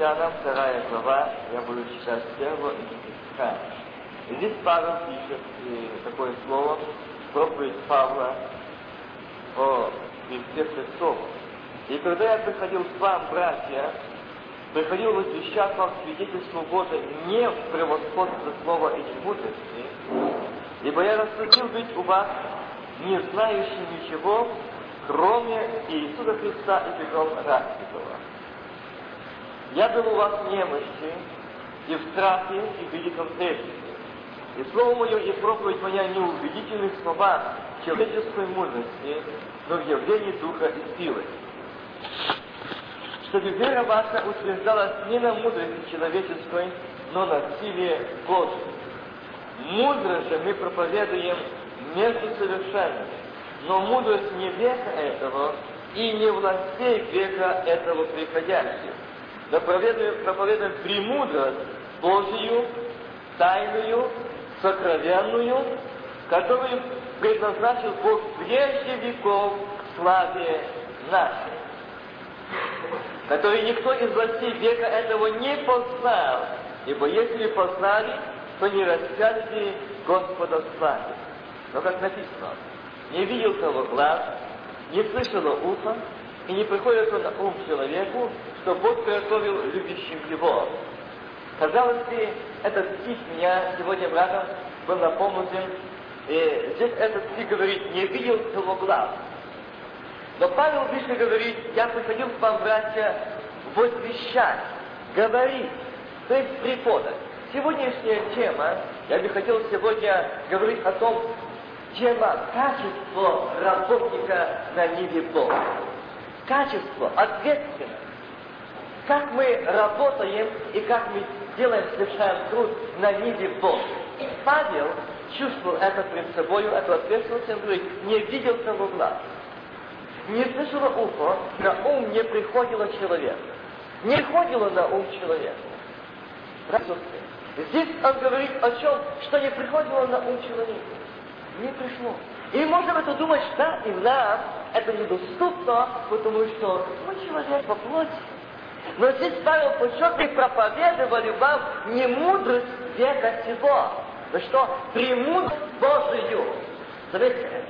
Коринфянам, вторая глава, я буду читать с первого и стиха. Здесь Павел пишет и такое слово, проповедь Павла о Христе Христов. И когда я приходил к вам, братья, приходил возвещать вам свидетельство Бога не в превосходство слова и мудрости, ибо я рассудил быть у вас не знающим ничего, кроме Иисуса Христа и Петром Распятого. Я был у вас в немощи, и в страхе, и в великом трепете. И слово мое и проповедь моя не в убедительных словах человеческой мудрости, но в явлении Духа и силы. Чтобы вера ваша утверждалась не на мудрости человеческой, но на силе Божьей. Мудрость же мы проповедуем между совершенными, но мудрость не века этого и не властей века этого приходящих. Но проповедуем, проповедуем премудрость Божию, тайную, сокровенную, которую предназначил Бог прежде веков к славе нашей, который никто из властей века этого не познал, ибо если познали, то не распяли Господа славе. Но как написано, не видел того глаз, не слышало ухо, и не приходит на ум человеку, что Бог приготовил любящим его. Казалось бы, этот стих меня сегодня братом был напомнен, и здесь этот стих говорит, не видел того глаз. Но Павел выше говорит, я приходил к вам, братья, возвещать, говорить, то есть преподать. Сегодняшняя тема, я бы хотел сегодня говорить о том, тема качество работника на ниве Бога. Качество, ответственность. Как мы работаем и как мы делаем, совершаем труд на ниве Бога. Павел чувствовал это пред собой, эту ответственность, он говорит, не видел того глаз. Не слышало ухо, на ум не приходило человек. Не приходило на ум человека. Здесь он говорит о чем, что не приходило на ум человека не пришло. И можем это думать, что и нам это недоступно, потому что мы человек по плоти. Но здесь Павел подчеркивает, проповедовали вам не мудрость века сего, но что премудрость Божию. Заметьте.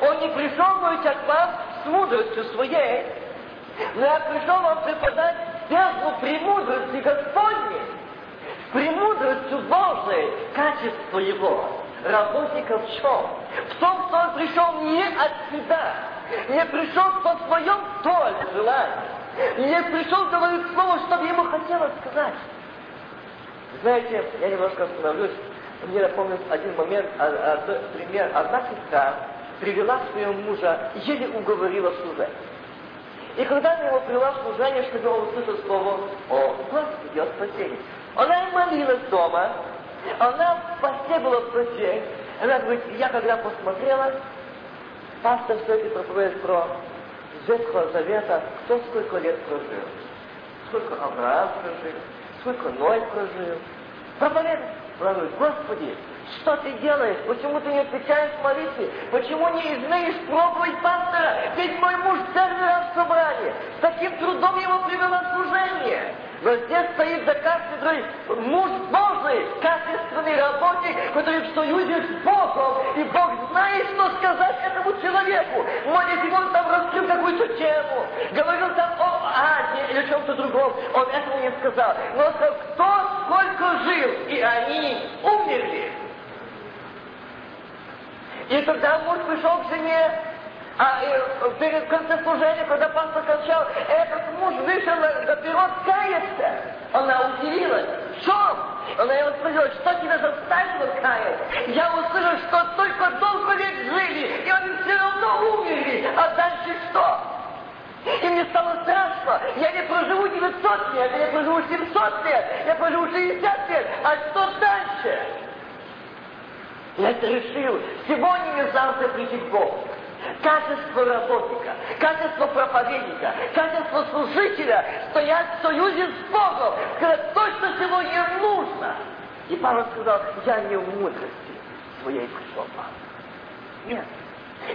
Он не пришел говорить к вам с мудростью своей, но я пришел вам преподать бездну премудрости Господней, премудростью Божией, качество Его работника в чем? В том, что он пришел не от себя, не пришел по своем толе желанию, не пришел говорить слово, что ему хотелось сказать. Знаете, я немножко остановлюсь. Мне напомнил один момент, а, а, пример. Одна сестра привела своего мужа, еле уговорила служить. И когда она его привела в служение, чтобы он услышал слово о Господи, о спасении, она молилась дома, она в посте была в суде. Она говорит, я когда посмотрела, пастор все это проповедует про Ветхого Завета, кто сколько лет прожил. Сколько Авраам прожил, сколько Ной прожил. Проповедует. Она Господи, что ты делаешь? Почему ты не отвечаешь молитве? Почему не изменишь проповедь пастора? Ведь мой муж первый раз в собрании. С таким трудом его привело служение. Но здесь стоит за кафедрой муж Божий, качественный работник, который в союзе с Богом, и Бог знает, что сказать этому человеку. Может, он там раскрыл какую-то тему, говорил там о Аде или чем-то другом, он этого не сказал. Но кто сколько жил, и они умерли. И тогда муж пришел к жене, а перед концом служения, когда пастор кончал, этот муж вышел на перрон каяться. Она удивилась. Чем? Она его спросила, что тебя заставило каяться? Я услышал, что только долго лет жили, и они все равно умерли. А дальше что? И мне стало страшно. Я не проживу 900 лет, я не проживу 700 лет, я проживу 60 лет. А что дальше? Я это решил. Сегодня не завтра прийти к Богу качество работника, качество проповедника, качество служителя стоят в союзе с Богом, сказать то, что сегодня нужно. И Павел сказал, я не в мудрости своей пришел вам. Нет.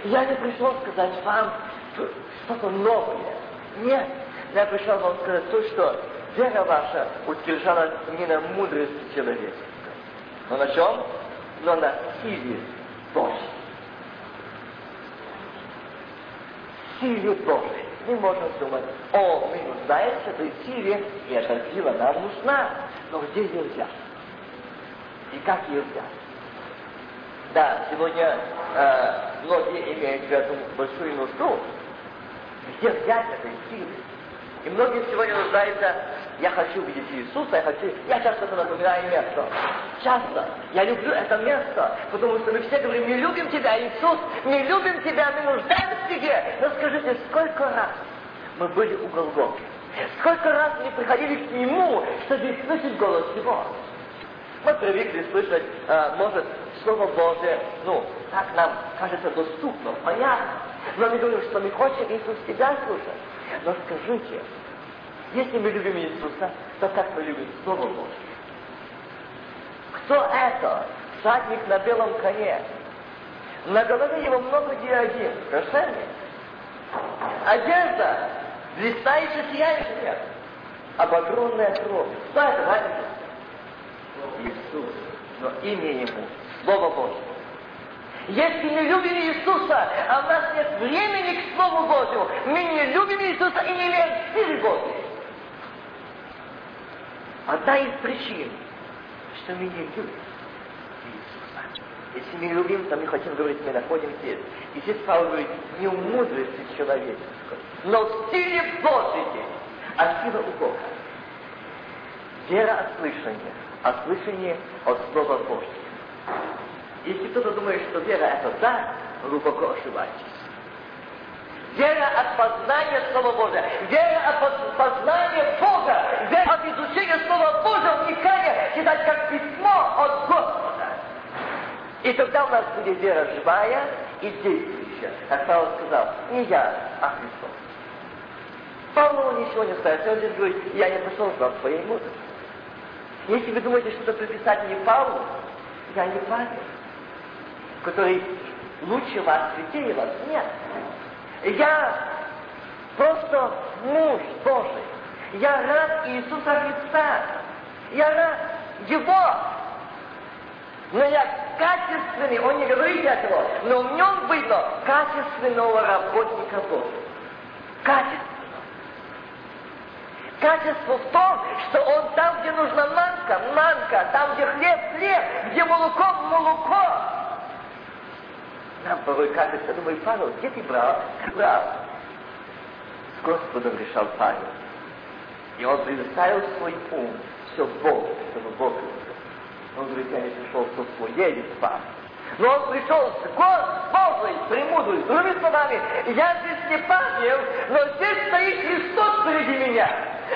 Я не пришел сказать вам что-то новое. Нет, я пришел вам сказать то, что вера ваша утверждалась не на мудрости человеческой, но на чем? Но на силе Божьей. Силе Божьей. Мы можем думать, о, мы нуждаемся в этой силе, и эта сила нам нужна. Но где ее взять? И как ее взять? Да, сегодня э, многие имеют в этом большую нужду. Где взять этой силы? И многие сегодня нуждаются, я хочу видеть Иисуса, я хочу, я часто это напоминаю место. Часто. Я люблю это место, потому что мы все говорим, мы любим Тебя, Иисус, мы любим Тебя, мы нуждаемся в Тебе. Но скажите, сколько раз мы были у Голгофы? Сколько раз мы приходили к Нему, чтобы слышать голос Его? Мы привыкли слышать, э, может, Слово Божие, ну, так нам кажется доступно, понятно. Но мы говорим, что мы хотим Иисус Тебя слушать. Но скажите, если мы любим Иисуса, то как мы любим Слово Божье? Кто это? Всадник на белом коне. На голове его много диадим. Совершенно. Одежда блистающая, сияющая. Обогренная кровь. Кто это? Иисус. Но имя Ему Слово Божье. Если мы любим Иисуса, а у нас нет времени к Слову Божьему, мы не любим Иисуса и не имеем силы Божьей. Одна из причин, что мы не любим Иисуса. Если мы любим, то мы хотим говорить, мы находим здесь. И здесь Павел говорит, не в мудрости человеческой, но в силе Божьей, а сила у Бога. Вера от слышания, а слышание от Слова Божьего. Если кто-то думает, что вера это да, глубоко ошибаетесь. Вера от познания Слова Божия, вера от познания Бога, вера от изучения Слова Божия, вникания, читать как письмо от Господа. И тогда у нас будет вера живая и действующая. Как Павел сказал, не я, а Христос. Павлу ничего не сказать. Он здесь говорит, я не пришел к вам своей мудрости. Если вы думаете, что это приписать не Павлу, я не Павел который лучше вас, святее вас. Нет. Я просто муж Божий. Я рад Иисуса Христа. Я рад Его. Но я качественный, он не говорит этого, но в нем видно качественного работника Божьего. Качественного. Качество в том, что он там, где нужна манка, манка, там, где хлеб, хлеб, где молоко, молоко. Порой кажется, думаю, Павел, где ты брал? Брал. С Господом решал Павел. И он предоставил свой ум, все Богу, чтобы Бог его. Он говорит, я не пришел со своей спас. Но он пришел с Божьей премудрой, другими словами, я здесь не Павел, но здесь стоит Христос впереди меня.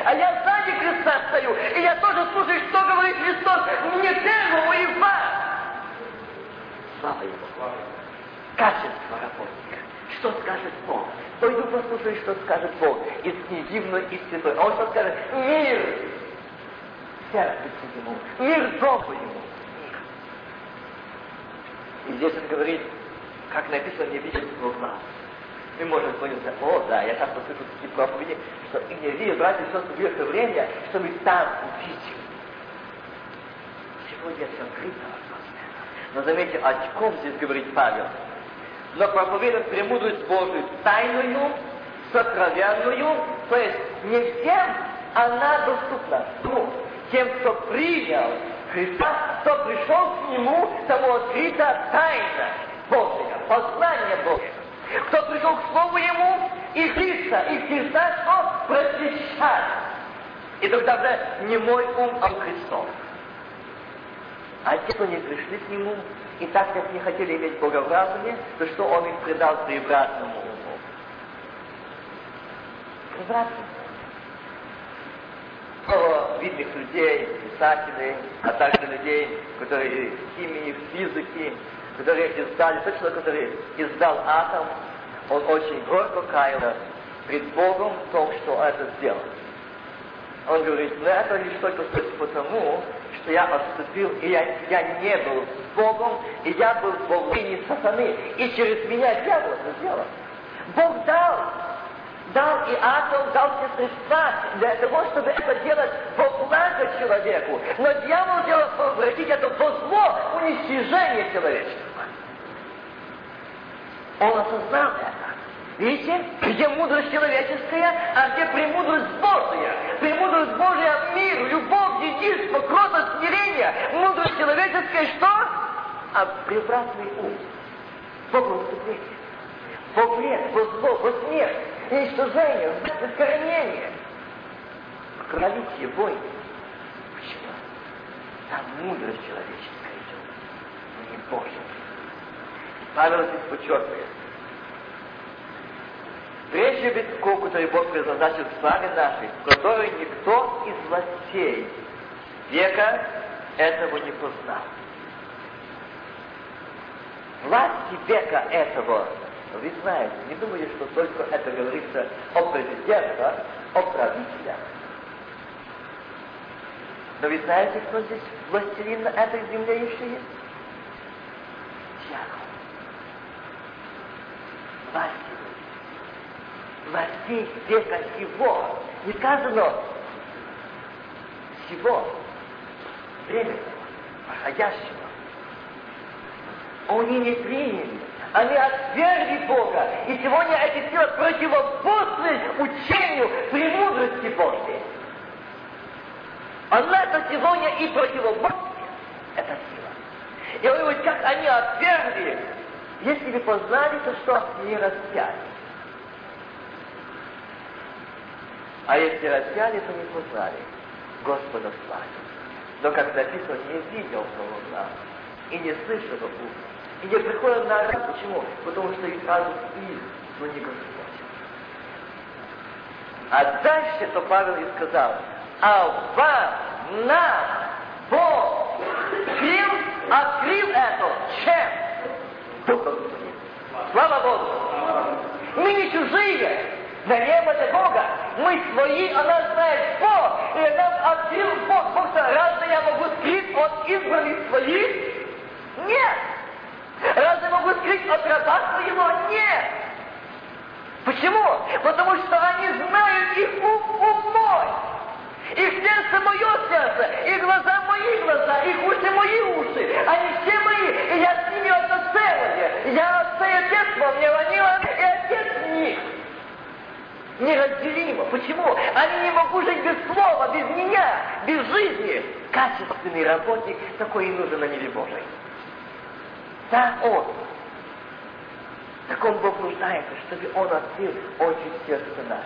А я сзади Христа стою, и я тоже слушаю, что говорит Христос мне первому и вас. Слава Ему качество работника. Что скажет Бог? Пойду послушай, что скажет Бог из князивной и святой. А он что скажет? Мир! Сердце ему. Мир добрый ему. И здесь он говорит, как написано, не видит его глаз. Мы можем понять, о, да, я часто слышу такие проповеди, что и не видят, братья и сестры, в это время, что мы там увидим. Сегодня все открыто, но заметьте, о чем здесь говорит Павел? Но проповедует премудрость Божию тайную, сокровенную, то есть не всем она доступна. Ну, тем, кто принял Христа, кто пришел к Нему, тому открыта тайна Божия, познание Божие. Кто пришел к Слову Ему, и Христа, и Христа что? Просвещать. И тогда уже не мой ум, а Христос. А те, кто не пришли к Нему, и так как не хотели иметь Бога в разуме, то что Он их предал превратному уму? Превратному. О, видных людей, писателей, а также людей, которые химии, в физике, которые издали, тот человек, который издал атом, он очень горько каялся пред Богом в том, что это сделал. Он говорит, ну это лишь только потому, что я отступил, и я, я не был с Богом, и я был в власти сатаны, и через меня дьявол это сделал. Бог дал, дал и ангел, дал все средства для того, чтобы это делать во благо человеку. Но дьявол делал, обратить это во зло, уничтожение человечества. Он осознал это. Видите, где мудрость человеческая, а где премудрость Божия. Премудрость Божия – мир, любовь, единство, кротость, смирение. Мудрость человеческая – что? А превратный ум. Богу вступление. Бог вред, во зло, во смерть, уничтожение, искоренение. Кровотие, бой. Почему? Там мудрость человеческая идет, не Божья. Павел здесь подчеркивает. Прежде битку, который Бог предназначил в славе нашей, в которой никто из властей века этого не познал. Власти века этого, вы знаете, не думайте, что только это говорится о президентах, о правителях. Но вы знаете, кто здесь властелин на этой земле еще есть? Дьявол. Власти властей века сего. Не сказано всего временного, проходящего. Они не приняли. Они отвергли Бога. И сегодня эти силы противоборствуют учению премудрости Божьей. Она это сегодня и противоборствует. Это сила. И вы вот как они отвергли, если вы познали, то что не распяли. А если распяли, то не познали Господа славы. Но, как написано, не видел Соломона и не слышал уха, и не приходил на раз. Почему? Потому что их разум из, но не Господь. А дальше, то Павел и сказал, а вам, нам, Бог, открыл, открыл это, чем? Духом Слава Богу! Мы не чужие, Даем это Бога. Мы свои, она знает Бог. И нам открыл Бог. Бог сказал, разве я могу скрыть от избранных своих? Нет. Разве я могу скрыть от раба своего? Нет. Почему? Потому что они знают их ум, ум мой. Их сердце мое сердце, и глаза мои глаза, их уши мои уши. Они все мои, и я с ними одно целое. Я отца и отец во мне, они и отец в них неразделимо. Почему? Они не могут жить без слова, без меня, без жизни. Качественный работник такой и нужен на небе Божий. Да, он. Таком Бог нуждается, чтобы Он открыл очи сердца нашего.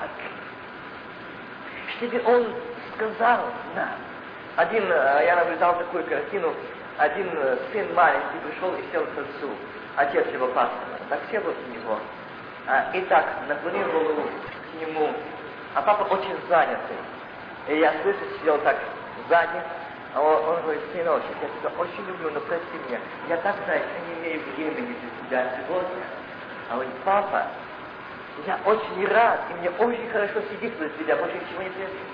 Открыл. Чтобы Он сказал нам. Один, э, я наблюдал такую картину, один э, сын маленький пришел и сел к отцу, отец его пастора. Так сел у него, а, итак, наклонил голову к нему, а папа очень занятый. И я слышу, сидел так сзади, а он, он говорит, сыночек, я тебя очень люблю, но прости меня, я так знаю, что не имею времени для тебя сегодня. А он говорит, папа, я очень рад, и мне очень хорошо сидеть возле тебя, больше ничего не требует.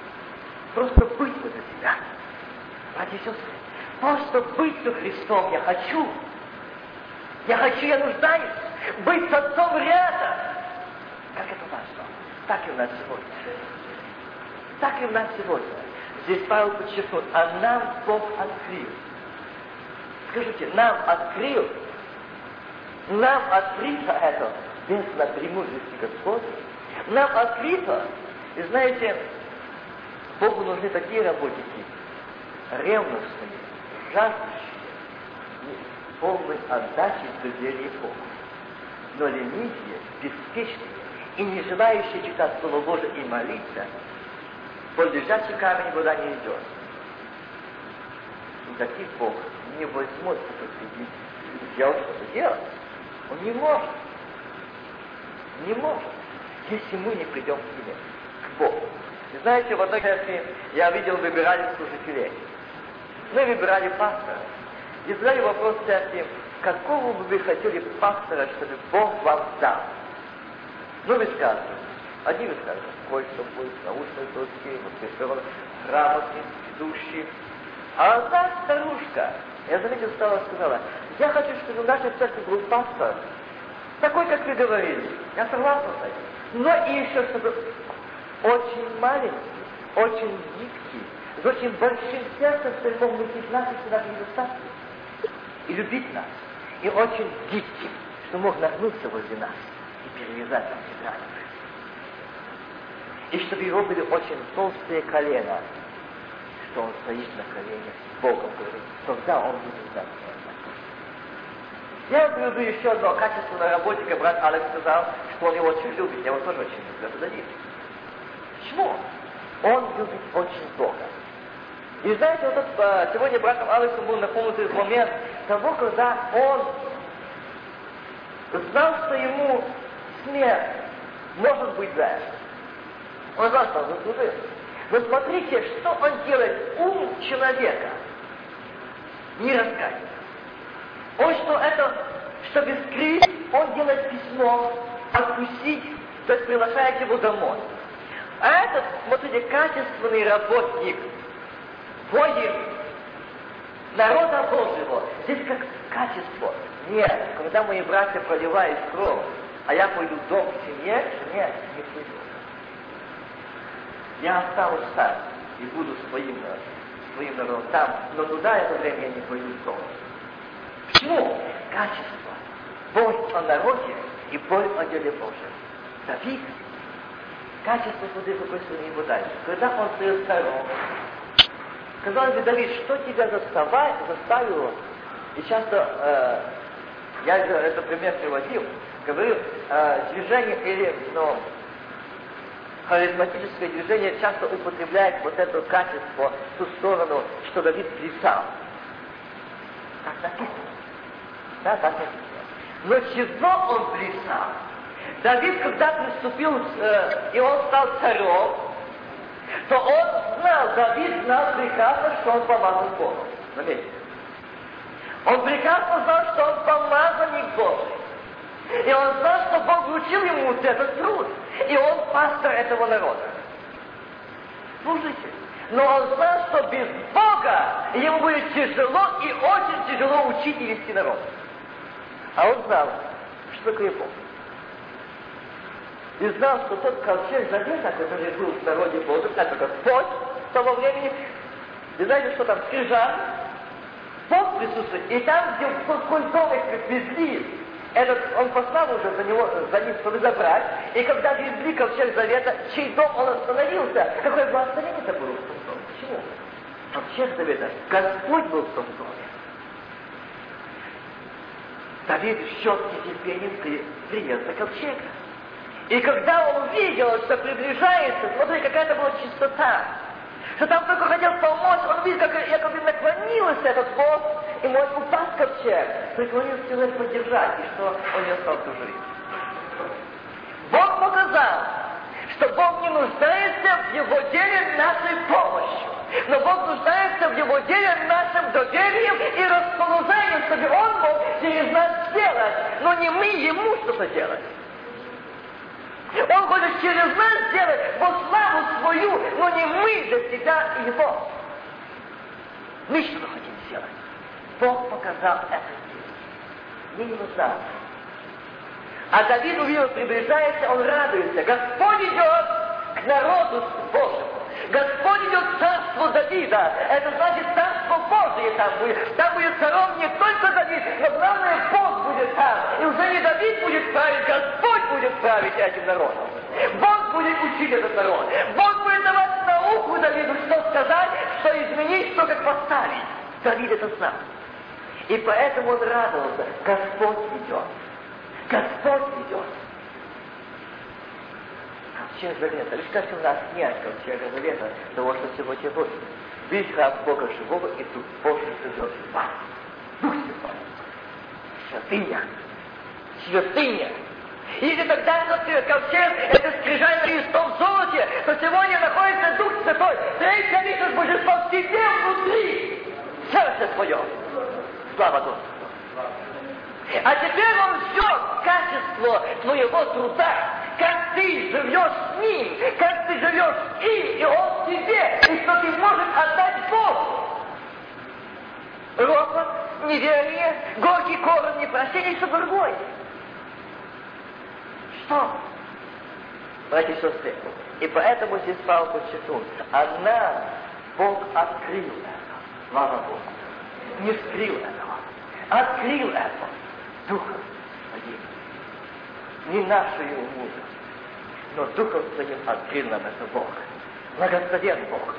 Просто быть возле тебя. Братья и сестры, просто быть со Христом я хочу. Я хочу, я нуждаюсь быть с отцом рядом. Как это важно. Так и у нас сегодня. Так и у нас сегодня. Здесь Павел подчеркнул, а нам Бог открыл. Скажите, нам открыл, нам открыто это без на премудрости Господа. Нам открыто. И знаете, Богу нужны такие работники, ревностные, жаждущие, полной отдачи доверие Богу но ленивые, беспечные и не желающие читать Слово Божие и молиться, под лежачий камень вода не идет. И таких Бог не возьмет посреди сделать что-то делать. Он не может. Не может, если мы не придем к Нему, к Богу. И знаете, в одной церкви я видел, выбирали служителей. Мы выбирали пастора. И задали вопрос церкви, какого бы вы хотели пастора, чтобы Бог вам дал? Ну, вы скажете, один вы скажете, кое-что будет, научные точки, мотивирован, грамотный, ведущий, А одна старушка, я заметил, стала сказала, я хочу, чтобы в нашей церкви был пастор, такой, как вы говорили. Я согласна с этим. Но и еще, чтобы очень маленький, очень гибкий, с очень большим сердцем, что мог носить нас и сюда недостатки. И любить нас. И очень гибкий, что мог нагнуться возле нас и перевязать нам тетрадь. И чтобы его были очень толстые колена, что он стоит на коленях с Богом, говорит, тогда он будет знать я приведу еще одно качество на работе, как брат Алекс сказал, что он его очень любит. Я его тоже очень люблю. Это. Почему? Он любит очень Бога. И знаете, вот тут, э, сегодня братом Алексом был напомнен момент того, когда он знал, что ему смерть может быть дальше. Он знал, что он заслужил. Но смотрите, что он делает. Ум человека не раскаивается. Он что это, чтобы скрыть, он делает письмо, отпустить, то есть приглашает его домой. А этот, смотрите, качественный работник, воин народа Божьего, здесь как качество. Нет, когда мои братья проливают кровь, а я пойду в дом к семье, нет, не пойду. Я останусь там и буду своим, своим народом там, но туда это время я не пойду в дом. Почему? Качество. Боль о народе и боль о деле Божьем. Давид, качество суды записано ему дальше. Когда он стоял царем, сказал бы, Давид, что тебя заставило, и часто э, я это пример приводил, говорю, э, движение или, ну, харизматическое движение часто употребляет вот это качество ту сторону, что Давид писал. Как написано. Да, так. Но чего он плясал? Давид, когда приступил, э, и он стал царем, то он знал, Давид знал прекрасно, что он помазан Богом. Заметьте. Он прекрасно знал, что он помазанник Божий. И он знал, что Бог вручил ему вот этот труд. И он пастор этого народа. Слушайте. Но он знал, что без Бога ему будет тяжело и очень тяжело учить и вести народ. А он знал, что такое Бог. И знал, что тот ковчег завета, который был в народе Божьем, это Господь того времени, вы знаете, что там скрижаль, Бог присутствует. И там, где в их везли, этот, он послал уже за него, за ним, чтобы забрать. И когда везли ковчег завета, чей дом он остановился, какое благословение это было в том доме? Почему? Ковчег завета, Господь был в том доме. Давид с четким терпением принял за ковчега. И когда он увидел, что приближается, смотри, какая-то была чистота, что там только хотел помочь, он видел, как якобы наклонился этот Бог, и мой упасть ковчег, преклонился человек поддержать, и что он не остался жить. Бог показал, что Бог не нуждается в его деле нашей помощью, но Бог нуждается в его деле нашим доверием и расположением, чтобы Он мог через нас сделать, но не мы ему что-то делать. Он хочет через нас сделать во славу свою, но не мы для себя его. Мы что-то хотим сделать. Бог показал это. Мне не нужна. А Давид увидел, приближается, он радуется. Господь идет к народу Божьему. Господь идет в царство Давида. Это значит царство Божие там будет. Там будет царом не только Давид, но главное Бог будет там. И уже не Давид будет править, Господь будет править этим народом. Бог будет учить этот народ. Бог будет давать науку Давиду, что сказать, что изменить, что как поставить. Давид это знал. И поэтому он радовался. Господь идет. Господь идет ковчег завета. Лишь как у нас нет ковчега завета, того, что сегодня будет. Весь храм Бога живого, и тут Божий живет в вас. Дух Святой. Святыня. Святыня. Если тогда этот ковчег, это скрижаль на чистом золоте, то сегодня находится Дух Святой. Третья личность Божества в тебе внутри. Сердце твое. Слава Господу. А теперь он все качество твоего труда как ты живешь с ним, как ты живешь им, и он тебе, и что ты можешь отдать Богу. ропот, неверие, горький корень непрощения и все другое. Что? Братья и сестры, и поэтому здесь Павел подчеркнул, она, Бог открыл это, слава Богу, не скрыл этого, открыл это Духом Своим, не нашей мудростью, но Духом Своим открыл нам это Бог. Благословен Бог.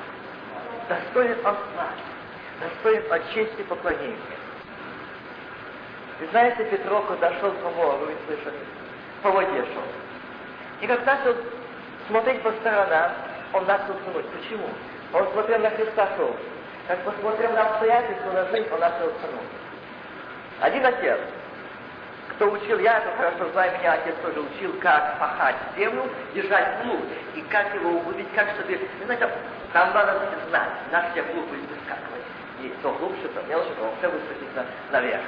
Достоин от славы, достоин от чести поклонения. Вы знаете, Петров, когда шел по морю, вы слышали, по воде шел. И как начал смотреть по сторонам, он начал тянуть. Почему? Он смотрел на Христа шел. Как посмотрел на обстоятельства, на жизнь, он начал тянуть. Один отец, кто учил, я это хорошо знаю, меня отец тоже учил, как пахать землю, держать плуг, и как его убить, как чтобы, знаете, там надо знать, на все плуг будет выскакивать. И то глубже, то мелче, то все высадится наверх.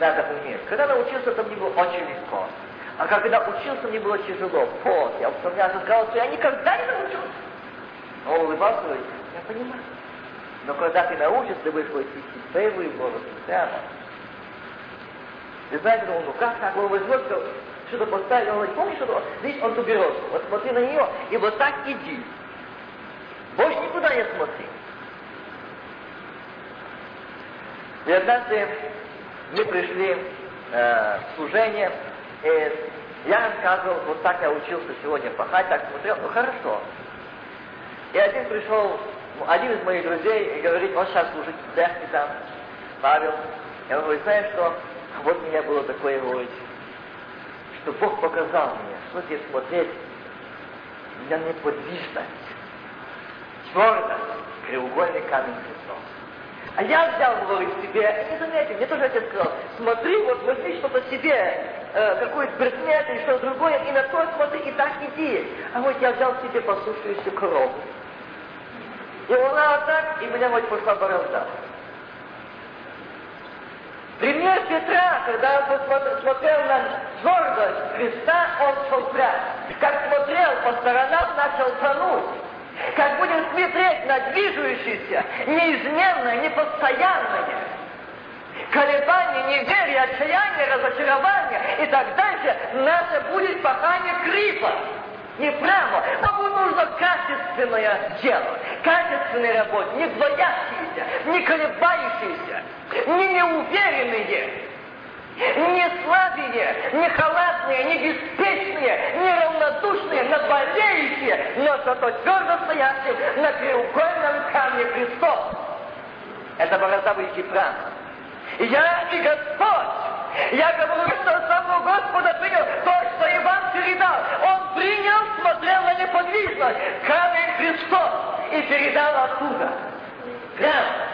Надо уметь. Когда научился, то мне было очень легко. А когда учился, мне было тяжело. Пот, я вспоминаю, сказал, что я никогда не научился. Он улыбался, говорит, я понимаю. Но когда ты научишься, ты будешь вести первую бороду прямо. Вы знаете, ну, ну как так? Он возьмет что-то поставил, он говорит, помнишь, что здесь он туберозку, вот смотри на нее, и вот так иди. Больше никуда не смотри. И однажды мы пришли э, в служение, и я рассказывал, вот так я учился сегодня пахать, так смотрел, ну хорошо. И один пришел, один из моих друзей, и говорит, он сейчас служит в там, Павел. Я говорю, знаешь что, вот у меня было такое, говорит, что Бог показал мне, что здесь смотреть на неподвижность, твердость, треугольный камень Христос. А я взял, говорит, себе, не заметил, мне тоже отец сказал, смотри, вот возьми что-то себе, э, какой-то предмет или что-то другое, и на то смотри, и так иди. А вот я взял себе послушающуюся корову. И она так, и меня вот пошла борозда. Пример Петра, когда он смотрел на твердость Христа, он шел прямо. Как смотрел по сторонам, начал тонуть. Как будет смотреть на движущееся, неизменное, непостоянное, колебания, неверие, отчаяние, разочарование и так дальше, наше будет пахание крипа. Не прямо. Нам нужно качественное дело, качественная работа, не двоящиеся, не колебающиеся, не неуверенные, не слабые, не халатные, не беспечные, не равнодушные, но болеющие, но зато твердо стоящие на треугольном камне Христос. Это бородавый Кипран. Я и Господь. Я говорю, что самого Господа принял то, что Иван передал. Он принял, смотрел на неподвижность, камень Христос и передал оттуда. Прямо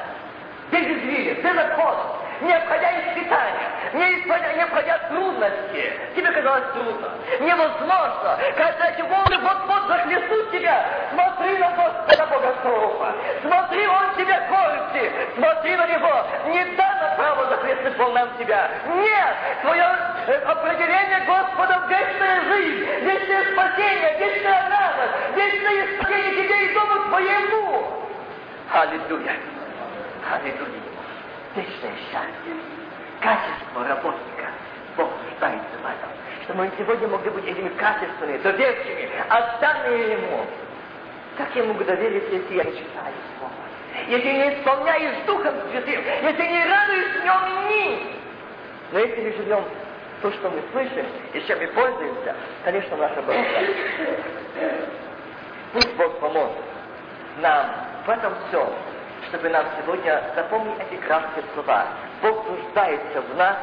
без извилин, без отхода, не обходя испытания, не, исподя, не обходя трудности. Тебе казалось трудно, невозможно, когда эти волны вот-вот захлестут тебя. Смотри на Господа Богослова, смотри, Он тебе кормит, смотри на Него. Не дано право захлестнуть волнам тебя. Нет, твое э, определение Господа вечная жизнь, вечное спасение, вечная радость, вечное спасение тебе и дому твоему. Аллилуйя. Аллилуйя. Вечное счастье. Качество работника. Бог нуждается в этом. Что мы сегодня могли быть этими качественными, доверчивыми, отданные Ему. Как я могу довериться, если я не читаю Слово? Если не исполняюсь Духом Святым, если не радуюсь в нем ни. Но если мы живем то, что мы слышим, и чем мы пользуемся, конечно, наша благодать. Пусть Бог поможет нам в этом всем, чтобы нам сегодня запомнить эти краткие слова. Бог нуждается в нас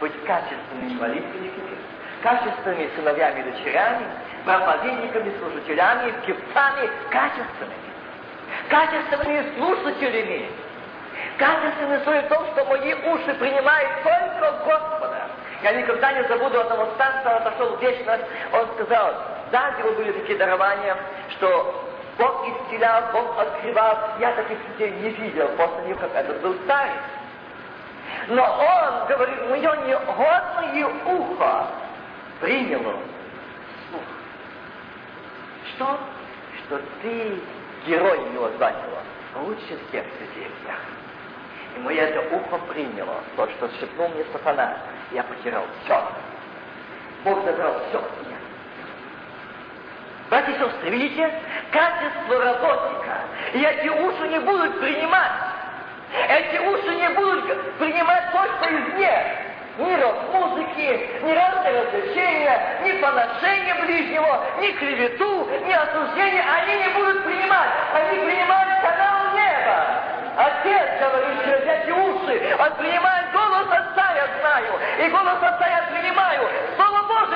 быть качественными молитвенниками, качественными сыновьями и дочерями, проповедниками, служителями, певцами, качественными, качественными слушателями, качественными в том, что мои уши принимают только Господа. Я никогда не забуду одного старца, он отошел в вечность, он сказал, да, у него были такие дарования, что Бог исцелял, Бог открывал. Я таких людей не видел после него, как этот был старец. Но он говорит, мое негодное ухо приняло слух. Что? Что ты герой его его. Лучше всех людей всех. И мое это ухо приняло то, что шепнул мне сатана. Я потерял все. Бог забрал все от меня. Братья и сестры, видите, качество работника. И эти уши не будут принимать. Эти уши не будут принимать то, что извне ни рок-музыки, ни разные развлечения, ни поношения ближнего, ни клевету, ни осуждения они не будут принимать. Они принимают канал неба. Отец говорит через эти уши, он принимает голос Отца, я знаю, и голос Отца я принимаю.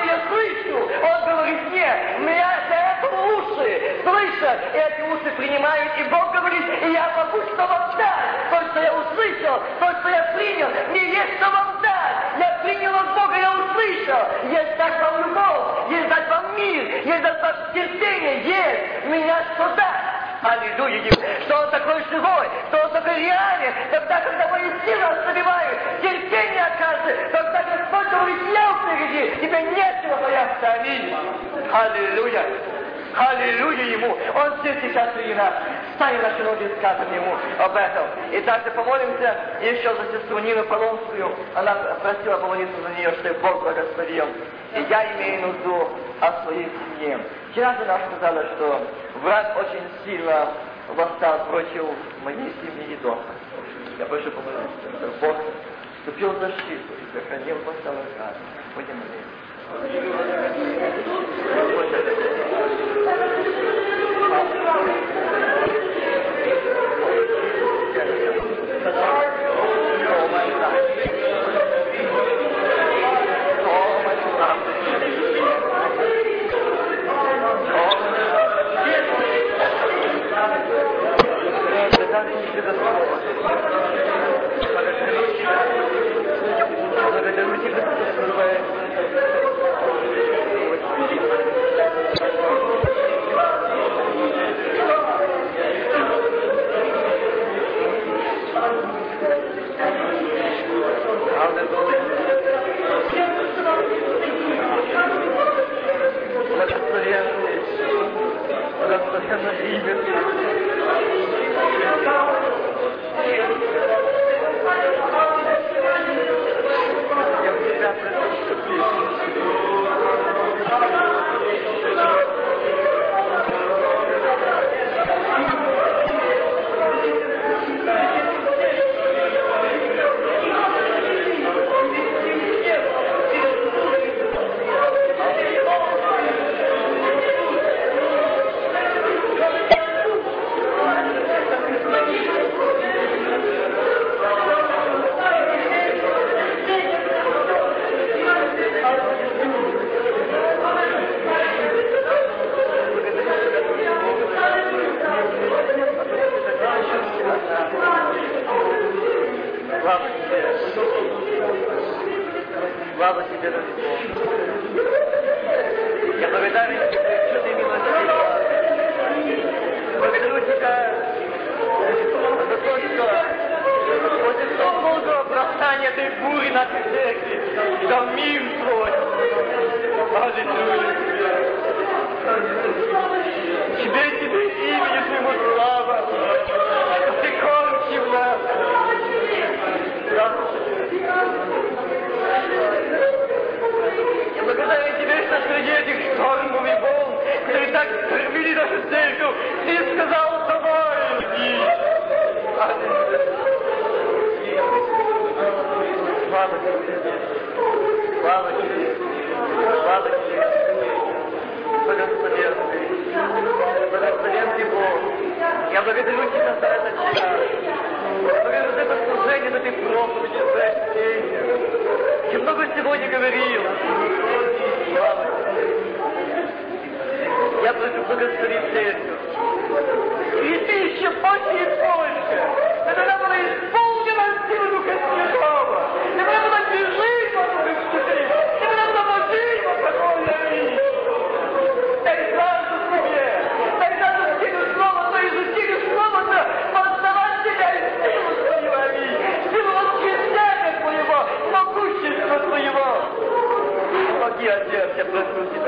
Я слышу. Он говорит мне, меня для этого уши слышат, и эти уши принимают, и Бог говорит, и я могу что вам дать. То, что я услышал, то, что я принял, мне есть что вам дать. Я принял от Бога, я услышал. Есть дать вам любовь, есть дать вам мир, есть дать вам терпение, есть меня что дать. Аллилуйя! Что Он такой живой, что Он такой реальный, тогда, когда мои силы ослабевают, терпение оказывает, тогда Господь говорит, я впереди, тебе нечего бояться, аминь. Аллилуйя! Аллилуйя Ему! Он здесь сейчас среди нас. Ставим наши ноги и скажем Ему об этом. И также помолимся еще за сестру Нину Полонскую. Она просила помолиться за нее, чтобы Бог благословил. И я имею нужду о своей семье. Вчера же нам сказала, что враг очень сильно восстал против моей семьи и дома. Я больше помолюсь, чтобы Бог вступил в защиту и сохранил восстал врага. Будем молиться. Благодарю тебя, Слава тебе, Бог. Я благодарен тебе, что ты милостив. Благодарю тебя за то, что после долгого бросания этой бури нашей церкви дал мир твой. Аллилуйя среди этих штормов и волн, которые так кормили нашу церковь, ты сказал давай, иди. Слава тебе. Слава тебе. Слава тебе. Благословенный. Благословенный Бог. Я благодарю тебя за этот за это служение, за этой проповеди, чтение. Ты много сегодня говорил. Слава тебе. Я прошу благословить церковь. Иди еще больше и больше. Это надо было Dis adieu à Pierre Bosco, c'est.